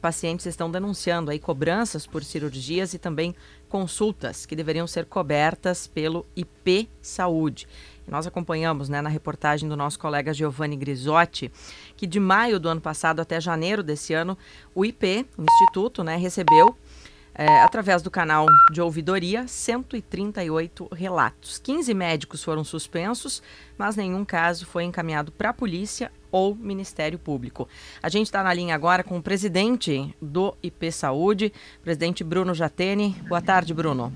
Pacientes estão denunciando aí cobranças por cirurgias e também consultas que deveriam ser cobertas pelo IP Saúde. Nós acompanhamos né, na reportagem do nosso colega Giovanni Grisotti que de maio do ano passado até janeiro desse ano, o IP, o Instituto, né, recebeu é, através do canal de ouvidoria, 138 relatos. 15 médicos foram suspensos, mas nenhum caso foi encaminhado para a polícia ou Ministério Público. A gente está na linha agora com o presidente do IP Saúde, presidente Bruno Jatene. Boa tarde, Bruno.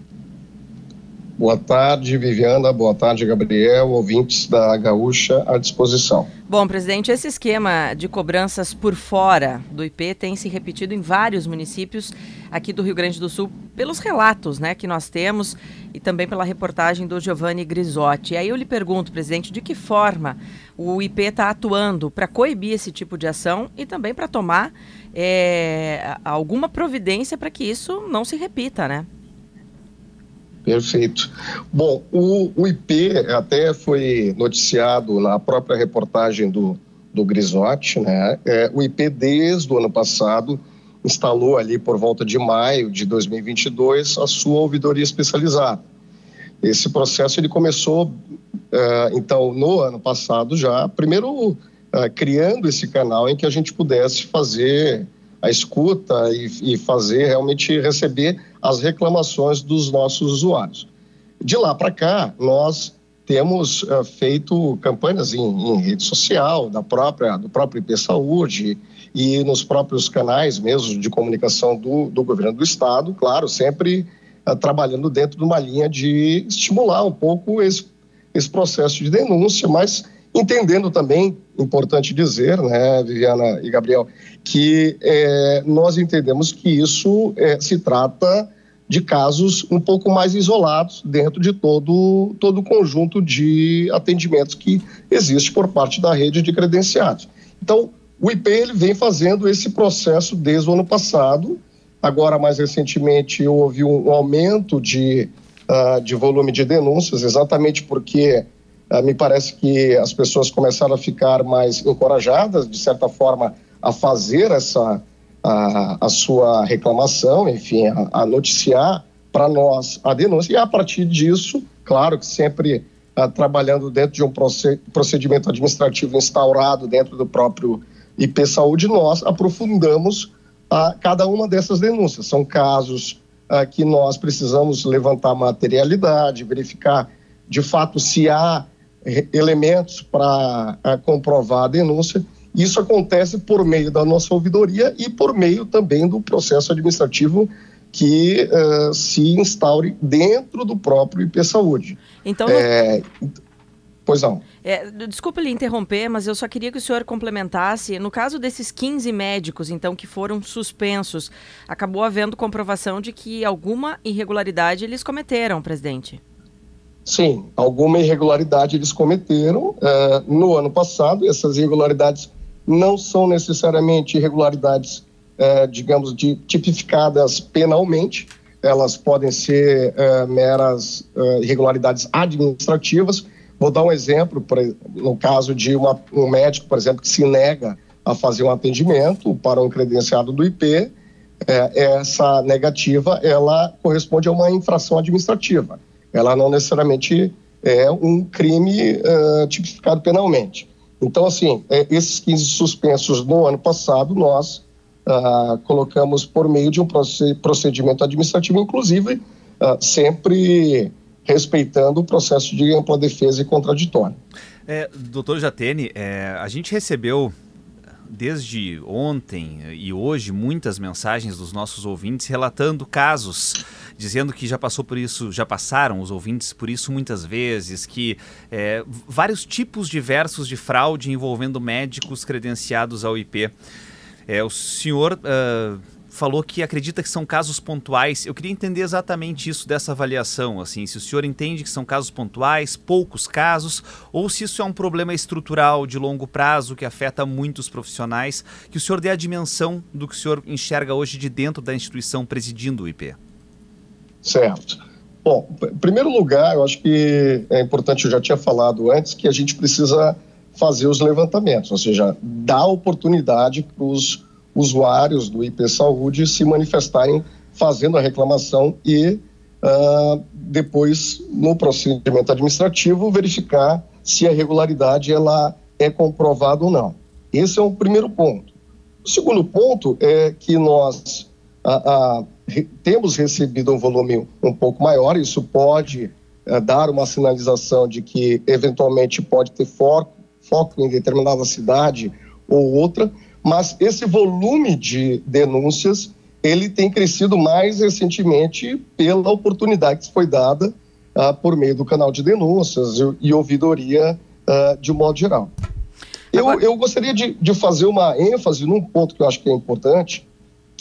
Boa tarde, Viviana. Boa tarde, Gabriel. Ouvintes da Gaúcha à disposição. Bom, presidente, esse esquema de cobranças por fora do IP tem se repetido em vários municípios aqui do Rio Grande do Sul, pelos relatos né, que nós temos e também pela reportagem do Giovanni Grisotti. E aí eu lhe pergunto, presidente, de que forma o IP está atuando para coibir esse tipo de ação e também para tomar é, alguma providência para que isso não se repita, né? Perfeito. Bom, o, o, IP até foi noticiado na própria reportagem do, do Grisotti, né? É, o IP, desde o ano passado, instalou ali por volta de maio de 2022 a sua ouvidoria especializada. Esse processo ele começou, uh, então, no ano passado já, primeiro uh, criando esse canal em que a gente pudesse fazer a escuta e, e fazer realmente receber as reclamações dos nossos usuários. De lá para cá, nós temos uh, feito campanhas em, em, rede social, da própria, do próprio IP Saúde e nos próprios canais mesmo de comunicação do, do governo do Estado, claro, sempre uh, trabalhando dentro de uma linha de estimular um pouco esse, esse processo de denúncia, mas entendendo também, importante dizer, né, Viviana e Gabriel, que é, nós entendemos que isso é, se trata de casos um pouco mais isolados dentro de todo, todo o conjunto de atendimentos que existe por parte da rede de credenciados. Então, o IP ele vem fazendo esse processo desde o ano passado. Agora, mais recentemente, houve um, um aumento de, uh, de volume de denúncias, exatamente porque me parece que as pessoas começaram a ficar mais encorajadas, de certa forma, a fazer essa a, a sua reclamação, enfim, a, a noticiar para nós a denúncia e a partir disso, claro que sempre uh, trabalhando dentro de um procedimento administrativo instaurado dentro do próprio IP Saúde, nós aprofundamos uh, cada uma dessas denúncias. São casos que nós precisamos levantar materialidade, verificar de fato se há elementos para comprovar a denúncia isso acontece por meio da nossa ouvidoria e por meio também do processo administrativo que uh, se instaure dentro do próprio IP Saúde. Então, é, Pois não. É, desculpe lhe interromper, mas eu só queria que o senhor complementasse. No caso desses 15 médicos, então, que foram suspensos, acabou havendo comprovação de que alguma irregularidade eles cometeram, presidente? Sim, alguma irregularidade eles cometeram uh, no ano passado. Essas irregularidades não são necessariamente irregularidades, é, digamos, de, tipificadas penalmente, elas podem ser é, meras é, irregularidades administrativas. Vou dar um exemplo, por, no caso de uma, um médico, por exemplo, que se nega a fazer um atendimento para um credenciado do IP, é, essa negativa ela corresponde a uma infração administrativa. Ela não necessariamente é um crime uh, tipificado penalmente. Então, assim, é, esses 15 suspensos no ano passado, nós ah, colocamos por meio de um procedimento administrativo, inclusive ah, sempre respeitando o processo de ampla defesa e contraditório. É, doutor Jatene, é, a gente recebeu desde ontem e hoje muitas mensagens dos nossos ouvintes relatando casos dizendo que já passou por isso, já passaram os ouvintes por isso muitas vezes, que é, vários tipos diversos de fraude envolvendo médicos credenciados ao IP. É, o senhor uh, falou que acredita que são casos pontuais. Eu queria entender exatamente isso dessa avaliação, assim, se o senhor entende que são casos pontuais, poucos casos, ou se isso é um problema estrutural de longo prazo que afeta muitos profissionais, que o senhor dê a dimensão do que o senhor enxerga hoje de dentro da instituição presidindo o IP. Certo. Bom, em primeiro lugar, eu acho que é importante, eu já tinha falado antes, que a gente precisa fazer os levantamentos, ou seja, dar oportunidade para os usuários do IP Saúde se manifestarem fazendo a reclamação e uh, depois, no procedimento administrativo, verificar se a irregularidade ela é comprovada ou não. Esse é o primeiro ponto. O segundo ponto é que nós uh, uh, temos recebido um volume um pouco maior, isso pode uh, dar uma sinalização de que eventualmente pode ter foco, foco em determinada cidade ou outra, mas esse volume de denúncias ele tem crescido mais recentemente pela oportunidade que foi dada uh, por meio do canal de denúncias e, e ouvidoria uh, de um modo geral. Eu, eu gostaria de, de, fazer uma ênfase num ponto que eu acho que é importante,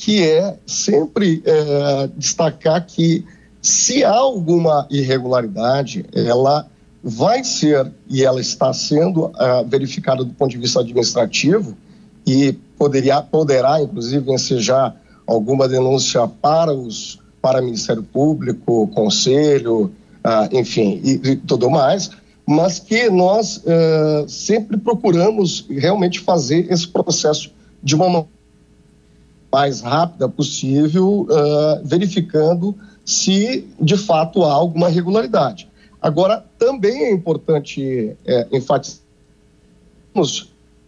que é sempre é, destacar que se há alguma irregularidade, ela vai ser e ela está sendo uh, verificada do ponto de vista administrativo e poderia, poderá, inclusive, ensejar alguma denúncia para os para o Ministério Público, Conselho, uh, enfim, e, e, tudo mais, mas que nós uh, sempre procuramos realmente fazer esse processo de uma mais rápida possível, uh, verificando se de fato há alguma irregularidade. Agora, também é importante é,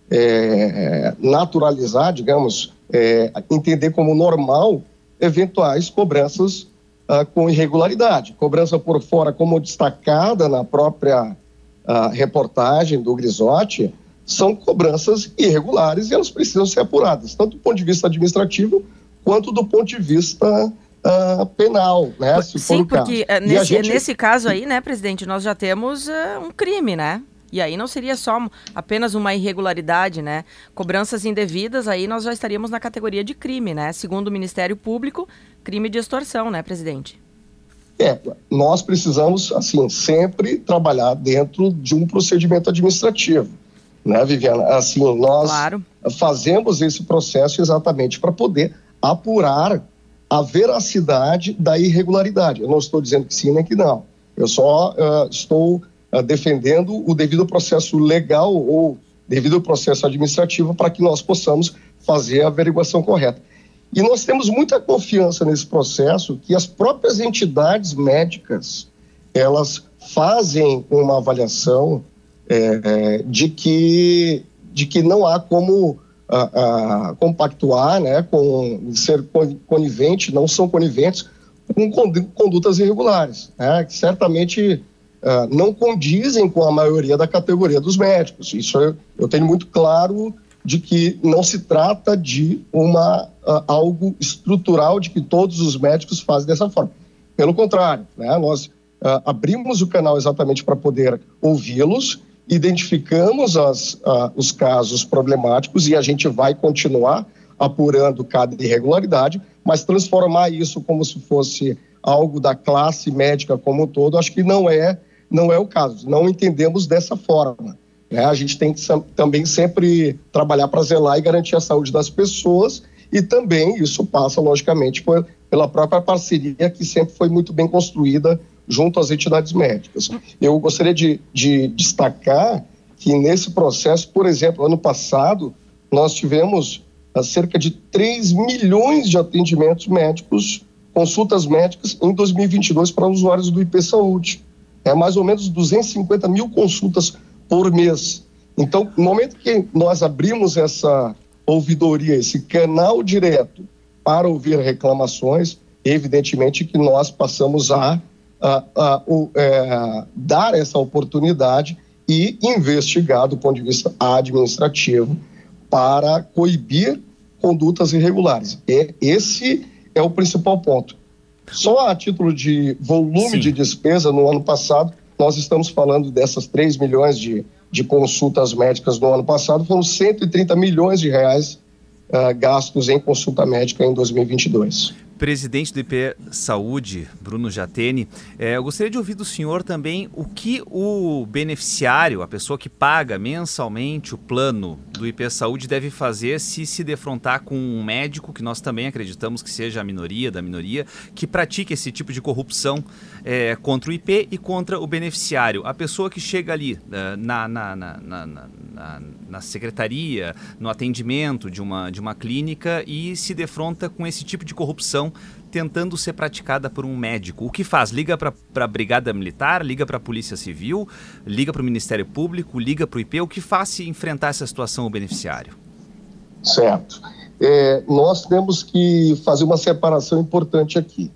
é, naturalizar, digamos, é, entender como normal eventuais cobranças uh, com irregularidade. Cobrança por fora, como destacada na própria uh, reportagem do Grisotti, são cobranças irregulares e elas precisam ser apuradas, tanto do ponto de vista administrativo quanto do ponto de vista uh, penal, né? Sim, porque caso. Nesse, gente... nesse caso aí, né, presidente, nós já temos uh, um crime, né? E aí não seria só apenas uma irregularidade, né? Cobranças indevidas, aí nós já estaríamos na categoria de crime, né? Segundo o Ministério Público, crime de extorsão, né, presidente? É, nós precisamos, assim, sempre trabalhar dentro de um procedimento administrativo né, Viviana? Assim, nós claro. fazemos esse processo exatamente para poder apurar a veracidade da irregularidade. Eu não estou dizendo que sim nem que não. Eu só uh, estou uh, defendendo o devido processo legal ou devido processo administrativo para que nós possamos fazer a averiguação correta. E nós temos muita confiança nesse processo que as próprias entidades médicas elas fazem uma avaliação é, é, de, que, de que não há como a, a, compactuar, né, com ser conivente, não são coniventes com condutas irregulares, né, que certamente uh, não condizem com a maioria da categoria dos médicos. Isso eu, eu tenho muito claro de que não se trata de uma algo estrutural de que todos os médicos fazem dessa forma. Pelo contrário, né, nós abrimos o canal exatamente para poder ouvi-los identificamos as, os casos problemáticos e a gente vai continuar apurando cada irregularidade, mas transformar isso como se fosse algo da classe médica como um todo, acho que não é, não é o caso. Não entendemos dessa forma. Né? A gente tem que também sempre trabalhar para zelar e garantir a saúde das pessoas e também isso passa, logicamente, por, pela própria parceria que sempre foi muito bem construída junto às entidades médicas. Eu gostaria de, de destacar que nesse processo, por exemplo, ano passado, nós tivemos uh, cerca de 3 milhões de atendimentos médicos, consultas médicas em 2022 para usuários do IP Saúde. É mais ou menos 250 mil consultas por mês. Então, no momento que nós abrimos essa ouvidoria, esse canal direto para ouvir reclamações, evidentemente que nós passamos a uh, uh, é, dar essa oportunidade e investigar do ponto de vista administrativo para coibir condutas irregulares. E esse é o principal ponto. Só a título de volume Sim. de despesa no ano passado, nós estamos falando dessas 3 milhões de, de consultas médicas no ano passado, foram 130 milhões de reais uh, gastos em consulta médica em 2022. Presidente do IP Saúde, Bruno Jatene, é, eu gostaria de ouvir do senhor também o que o beneficiário, a pessoa que paga mensalmente o plano do IP Saúde, deve fazer se se defrontar com um médico, que nós também acreditamos que seja a minoria da minoria, que pratique esse tipo de corrupção é, contra o IP e contra o beneficiário. A pessoa que chega ali é, na, na, na, na, na secretaria, no atendimento de uma, de uma clínica e se defronta com esse tipo de corrupção tentando ser praticada por um médico. O que faz? Liga para a Brigada Militar, liga para a Polícia Civil, liga para o Ministério Público, liga para o IP. O que faz se enfrentar essa situação o beneficiário? Certo. É, nós temos que fazer uma separação importante aqui.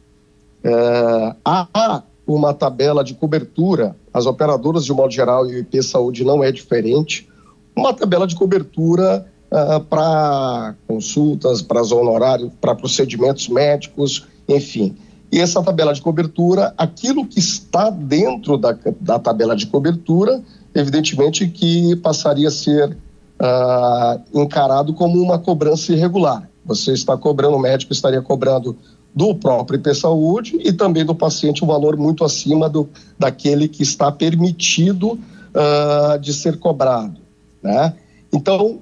É, há uma tabela de cobertura, as operadoras, de modo geral, e o IP Saúde não é diferente, uma tabela de cobertura uh, para consultas, para honorários, para procedimentos médicos, enfim. E essa tabela de cobertura, aquilo que está dentro da, da tabela de cobertura, evidentemente que passaria a ser uh, encarado como uma cobrança irregular. Você está cobrando, o médico estaria cobrando do próprio IP Saúde e também do paciente um valor muito acima do, daquele que está permitido uh, de ser cobrado. Né? Então,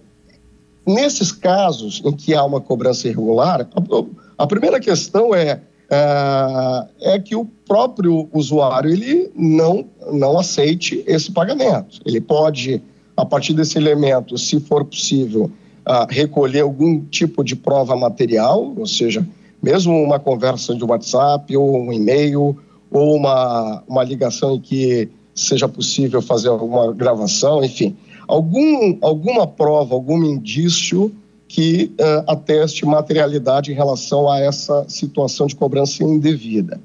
Nesses casos em que há uma cobrança irregular, a, primeira questão é, é, é que o próprio usuário ele não, não aceite esse pagamento. Ele pode, a partir desse elemento, se for possível, uh, recolher algum tipo de prova material, ou seja, mesmo uma conversa de WhatsApp ou um e-mail ou uma, uma ligação em que seja possível fazer alguma gravação, enfim algum, alguma prova, algum indício que uh, ateste materialidade em relação a essa situação de cobrança indevida.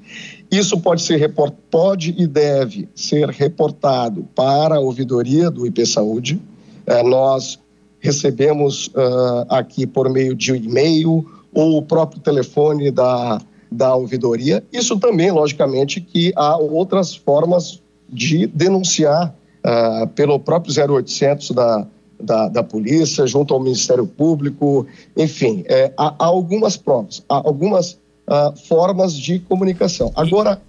Isso pode ser report, pode e deve ser reportado para a ouvidoria do IP Saúde. Uh, nós recebemos uh, aqui por meio de e-mail ou o próprio telefone da, da ouvidoria. Isso também, logicamente, que há outras formas de denunciar uh, pelo próprio 0800 da, da, da, polícia, junto ao Ministério Público, enfim, é, há, há, algumas provas, há algumas uh, formas de comunicação. Agora,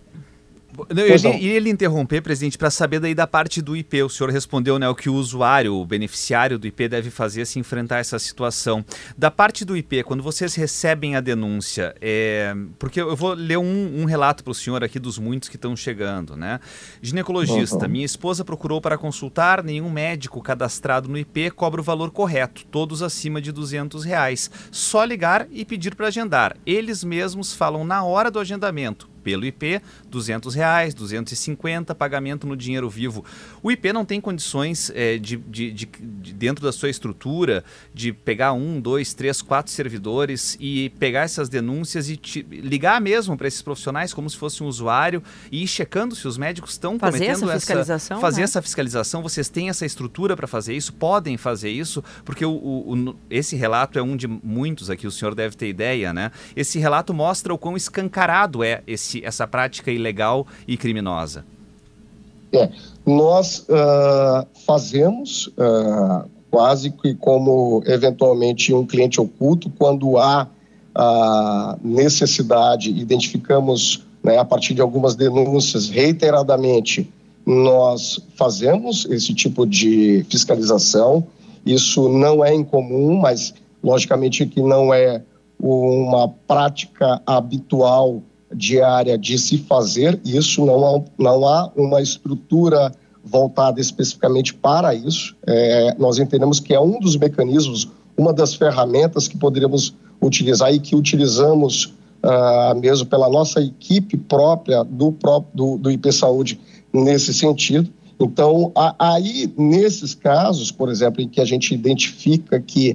eu ia, lhe interromper, presidente, para saber daí da parte do IP. O senhor respondeu né, o que o usuário, o beneficiário do IP deve fazer se enfrentar essa situação. Da parte do IP, quando vocês recebem a denúncia, é... porque eu vou ler um, um relato para o senhor aqui dos muitos que estão chegando. Né? Ginecologista, uhum. minha esposa procurou para consultar, nenhum médico cadastrado no IP cobra o valor correto, todos acima de 200 reais. Só ligar e pedir para agendar. Eles mesmos falam na hora do agendamento pelo IP, 200 reais, 250, pagamento no dinheiro vivo. O IP não tem condições é, de, de, de, de, dentro da sua estrutura, de pegar um, dois, três, quatro servidores e pegar essas denúncias e te, ligar mesmo para esses profissionais como se fosse um usuário e ir checando se os médicos estão cometendo essa fiscalização. Essa, fazer né? essa fiscalização. Vocês têm essa estrutura para fazer isso? Podem fazer isso? Porque o, o, o, esse relato é um de muitos aqui, o senhor deve ter ideia, né? Esse relato mostra o quão escancarado é esse esse, essa prática ilegal e criminosa? É, nós uh, fazemos uh, quase que como eventualmente um cliente oculto quando há a necessidade, identificamos né, a partir de algumas denúncias reiteradamente, nós fazemos esse tipo de fiscalização. Isso não é incomum, mas logicamente que não é uma prática habitual diária de se fazer isso, não há, não há uma estrutura voltada especificamente para isso. É, nós entendemos que é um dos mecanismos, uma das ferramentas que poderíamos utilizar e que utilizamos uh, mesmo pela nossa equipe própria do, do, do IP Saúde nesse sentido. Então, aí, nesses casos, por exemplo, em que a gente identifica que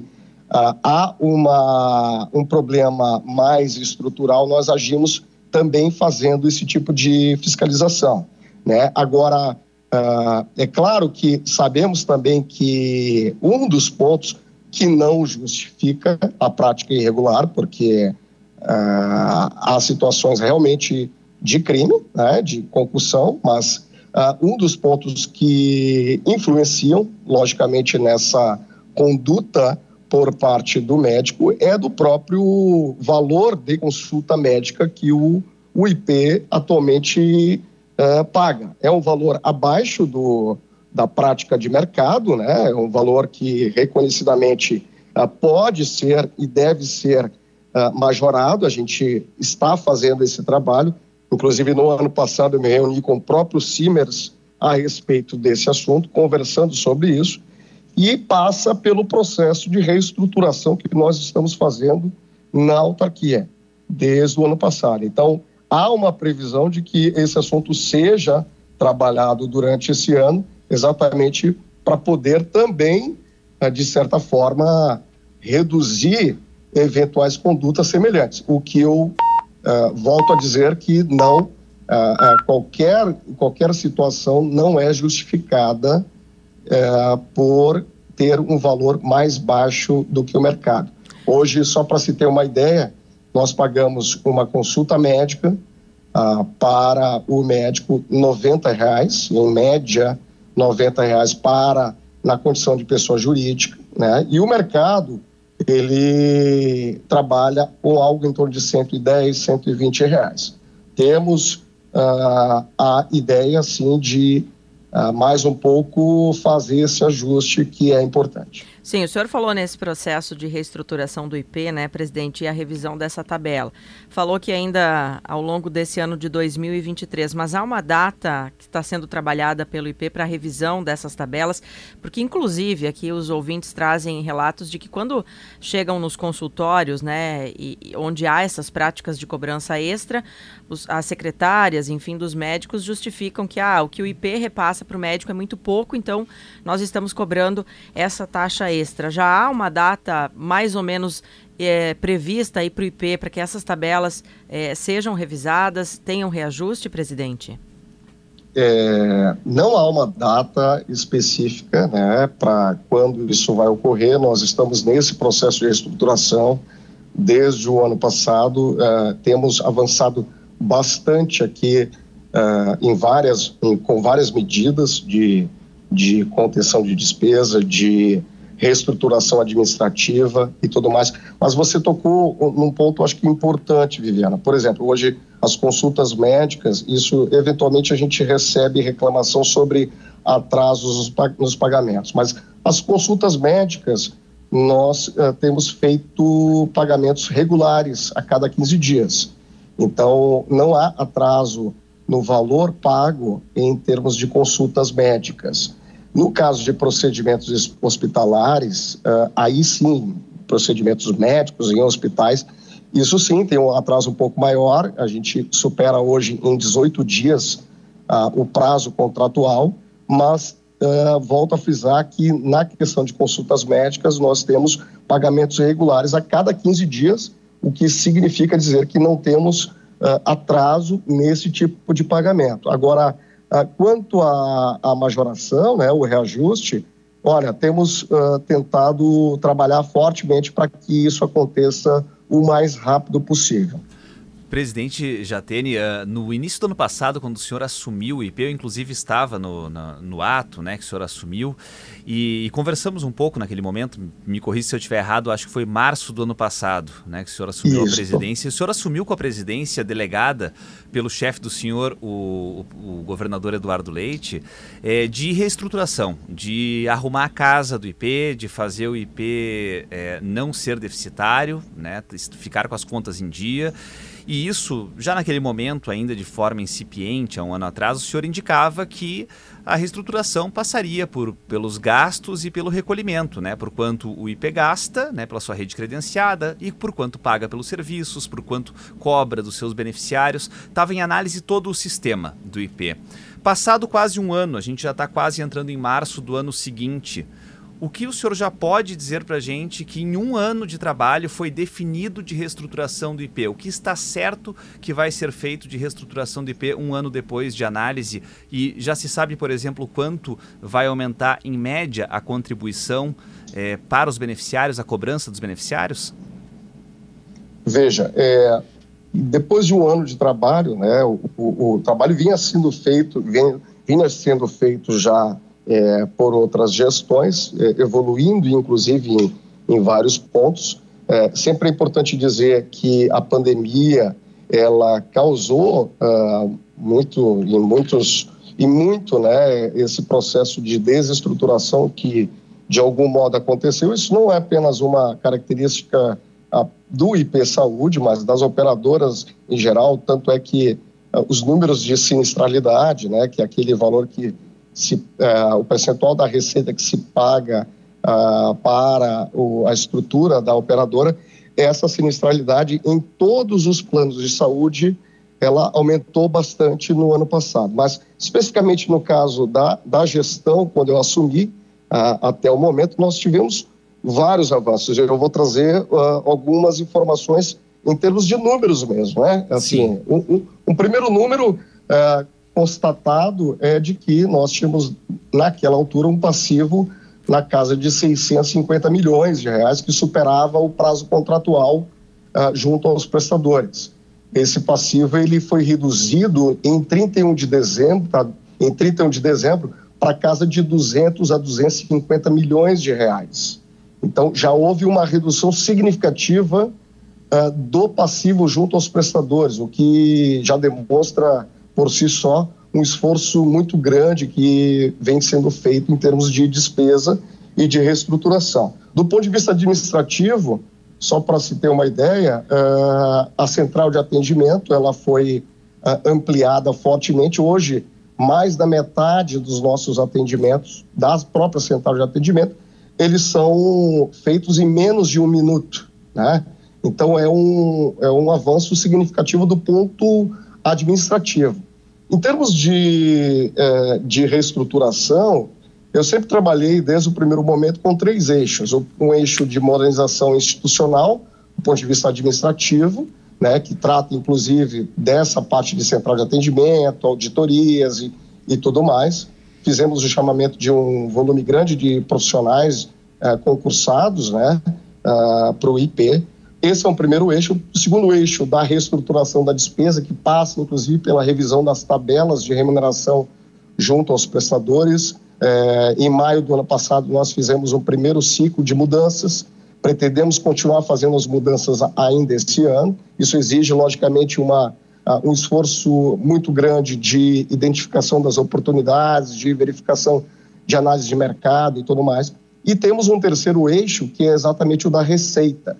uh, há uma, um problema mais estrutural, nós agimos também fazendo esse tipo de fiscalização. Né? Agora, uh, é claro que sabemos também que um dos pontos que não justifica a prática irregular, porque uh, há situações realmente de crime, né, de concussão, mas uh, um dos pontos que influenciam, logicamente, nessa conduta por parte do médico é do próprio valor de consulta médica que o, o IP atualmente uh, paga. É um valor abaixo do, da prática de mercado, né? é um valor que reconhecidamente uh, pode ser e deve ser uh, majorado. A gente está fazendo esse trabalho. Inclusive, no ano passado, eu me reuni com o próprio Simers a respeito desse assunto, conversando sobre isso e passa pelo processo de reestruturação que nós estamos fazendo na autarquia desde o ano passado. Então, há uma previsão de que esse assunto seja trabalhado durante esse ano, exatamente para poder também, eh, de certa forma, reduzir eventuais condutas semelhantes. O que eu uh, volto a dizer que não, uh, uh, qualquer, qualquer situação não é justificada por ter um valor mais baixo do que o mercado. Hoje, só para se ter uma ideia, nós pagamos uma consulta médica ah, para o médico R$ reais, em média R$ reais para na condição de pessoa jurídica, né? E o mercado ele trabalha com algo em torno de 110, 120 reais. Temos ah, a ideia, assim, de mais um pouco fazer esse ajuste que é importante. Sim, o senhor falou nesse processo de reestruturação do IP, né, presidente, e a revisão dessa tabela. Falou que ainda ao longo desse ano de 2023, mas há uma data que está sendo trabalhada pelo IP para a revisão dessas tabelas, porque inclusive aqui os ouvintes trazem relatos de que quando chegam nos consultórios, né, e, onde há essas práticas de cobrança extra, os, as secretárias, enfim, dos médicos justificam que ah, o que o IP repassa para o médico é muito pouco, então nós estamos cobrando essa taxa extra. Já há uma data mais ou menos é, prevista para o IP para que essas tabelas é, sejam revisadas, tenham reajuste, presidente? É, não há uma data específica né, para quando isso vai ocorrer. Nós estamos nesse processo de reestruturação desde o ano passado. Uh, temos avançado bastante aqui uh, em várias, em, com várias medidas de, de contenção de despesa, de reestruturação administrativa e tudo mais. Mas você tocou num ponto, acho que importante, Viviana. Por exemplo, hoje as consultas médicas, isso eventualmente a gente recebe reclamação sobre atrasos nos pagamentos, mas as consultas médicas nós uh, temos feito pagamentos regulares a cada 15 dias. Então, não há atraso no valor pago em termos de consultas médicas. No caso de procedimentos hospitalares, uh, aí sim, procedimentos médicos em hospitais, isso sim tem um atraso um pouco maior, a gente supera hoje em 18 dias uh, o prazo contratual, mas uh, volto a frisar que na questão de consultas médicas nós temos pagamentos regulares a cada 15 dias, o que significa dizer que não temos atraso nesse tipo de pagamento. Agora, ah, quanto à, majoração, né, o reajuste, olha, temos uh, tentado trabalhar fortemente para que isso aconteça o mais rápido possível. Presidente Jatene, uh, no início do ano passado, quando o senhor assumiu o IP, eu inclusive estava no, na, no ato né, que o senhor assumiu e, e, conversamos um pouco naquele momento, me corrija se eu estiver errado, acho que foi março do ano passado né, que o senhor assumiu Isso. a presidência. O senhor assumiu com a presidência delegada pelo chefe do senhor, o, o, o governador Eduardo Leite, é, de reestruturação, de arrumar a casa do IP, de fazer o IP é, não ser deficitário, né, ficar com as contas em dia. E isso, já naquele momento, ainda de forma incipiente, há um ano atrás, o senhor indicava que a reestruturação passaria por, pelos gastos e pelo recolhimento, né? Por quanto o IP gasta, né, pela sua rede credenciada e por quanto paga pelos serviços, por quanto cobra dos seus beneficiários. Estava em análise todo o sistema do IP. Passado quase um ano, a gente já está quase entrando em março do ano seguinte. O que o senhor já pode dizer para a gente que em um ano de trabalho foi definido de reestruturação do IP? O que está certo que vai ser feito de reestruturação do IP um ano depois de análise? E já se sabe, por exemplo, quanto vai aumentar em média a contribuição é, para os beneficiários, a cobrança dos beneficiários? Veja, é, depois de um ano de trabalho, né, o, o, o trabalho vinha sendo feito, vinha, vinha sendo feito já é, por outras gestões, é, evoluindo inclusive em, em vários pontos. É, sempre é importante dizer que a pandemia ela causou uh, muito em muitos e muito né esse processo de desestruturação que de algum modo aconteceu isso não é apenas uma característica uh, do IP Saúde mas das operadoras em geral tanto é que uh, os números de sinistralidade né que é aquele valor que se, o percentual da receita que se paga para o, a estrutura da operadora essa sinistralidade em todos os planos de saúde ela aumentou bastante no ano passado. Mas, especificamente no caso da, da gestão, quando eu assumi, até o momento, nós tivemos vários avanços. Eu vou trazer uh, algumas informações em termos de números mesmo. Né? Assim, um, um, um, primeiro número uh, constatado é de que nós tínhamos, naquela altura, um passivo na casa de 650 milhões de reais, que superava o prazo contratual uh, junto aos prestadores. Esse passivo ele foi reduzido em 31 de dezembro, tá? em 31 de dezembro, para casa de 200 a 250 milhões de reais. Então já houve uma redução significativa uh, do passivo junto aos prestadores, o que já demonstra por si só um esforço muito grande que vem sendo feito em termos de despesa e de reestruturação. Do ponto de vista administrativo, só para se ter uma ideia, uh, a central de atendimento ela foi uh, ampliada fortemente. Hoje, mais da metade dos nossos atendimentos, da própria central de atendimento, eles são feitos em menos de um minuto. Né? Então, é um, é um avanço significativo do ponto administrativo. Em termos de, eh, de reestruturação, eu sempre trabalhei desde o primeiro momento com três eixos: um eixo de modernização institucional, do ponto de vista administrativo, né, que trata inclusive dessa parte de central de atendimento, auditorias e, e tudo mais. Fizemos o chamamento de um volume grande de profissionais eh, concursados né, uh, ah, para o IP esse é um primeiro eixo. O segundo eixo da reestruturação da despesa, que passa, inclusive, pela revisão das tabelas de remuneração junto aos prestadores. É, em maio do ano passado, nós fizemos um primeiro ciclo de mudanças. Pretendemos continuar fazendo as mudanças ainda este ano. Isso exige, logicamente, uma, um esforço muito grande de identificação das oportunidades, de verificação de análise de mercado e tudo mais. E temos um terceiro eixo, que é exatamente o da receita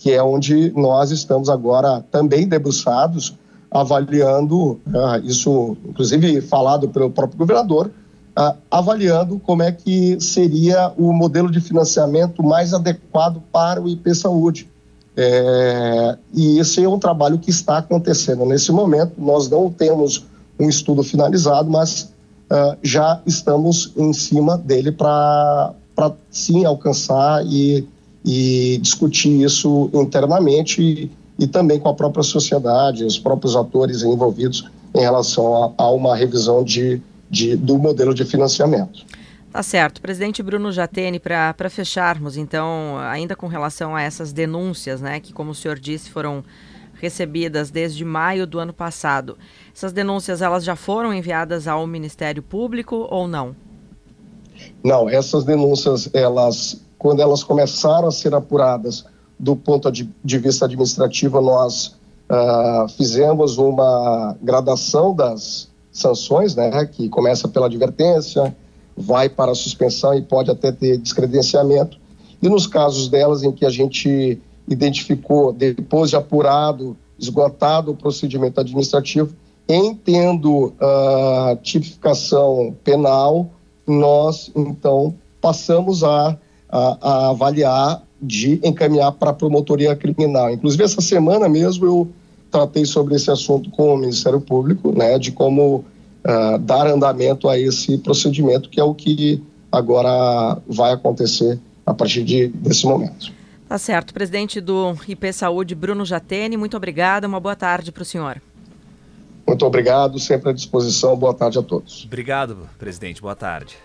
que é onde nós estamos agora também debruçados, avaliando, uh, isso inclusive falado pelo próprio governador, uh, avaliando como é que seria o modelo de financiamento mais adequado para o IP Saúde. É, e esse é um trabalho que está acontecendo nesse momento. Nós não temos um estudo finalizado, mas uh, já estamos em cima dele para sim alcançar e e discutir isso internamente e, e também com a própria sociedade, os próprios atores envolvidos em relação a, a uma revisão de, de, do modelo de financiamento. Tá certo. Presidente Bruno Jatene, para fecharmos, então, ainda com relação a essas denúncias, né, que, como o senhor disse, foram recebidas desde maio do ano passado. Essas denúncias, elas já foram enviadas ao Ministério Público ou não? Não, essas denúncias, elas quando elas começaram a ser apuradas do ponto de, vista administrativo, nós uh, fizemos uma gradação das sanções, né, que começa pela advertência, vai para a suspensão e pode até ter descredenciamento. E nos casos delas em que a gente identificou, depois de apurado, esgotado o procedimento administrativo, em tendo uh, tipificação penal, nós, então, passamos a a, a avaliar de encaminhar para a promotoria criminal. Inclusive, essa semana mesmo eu tratei sobre esse assunto com o Ministério Público, né, de como uh, dar andamento a esse procedimento, que é o que agora vai acontecer a partir de, desse momento. Tá certo. Presidente do IP Saúde, Bruno Jatene, muito obrigada. Uma boa tarde para o senhor. Muito obrigado, sempre à disposição. Boa tarde a todos. Obrigado, presidente. Boa tarde.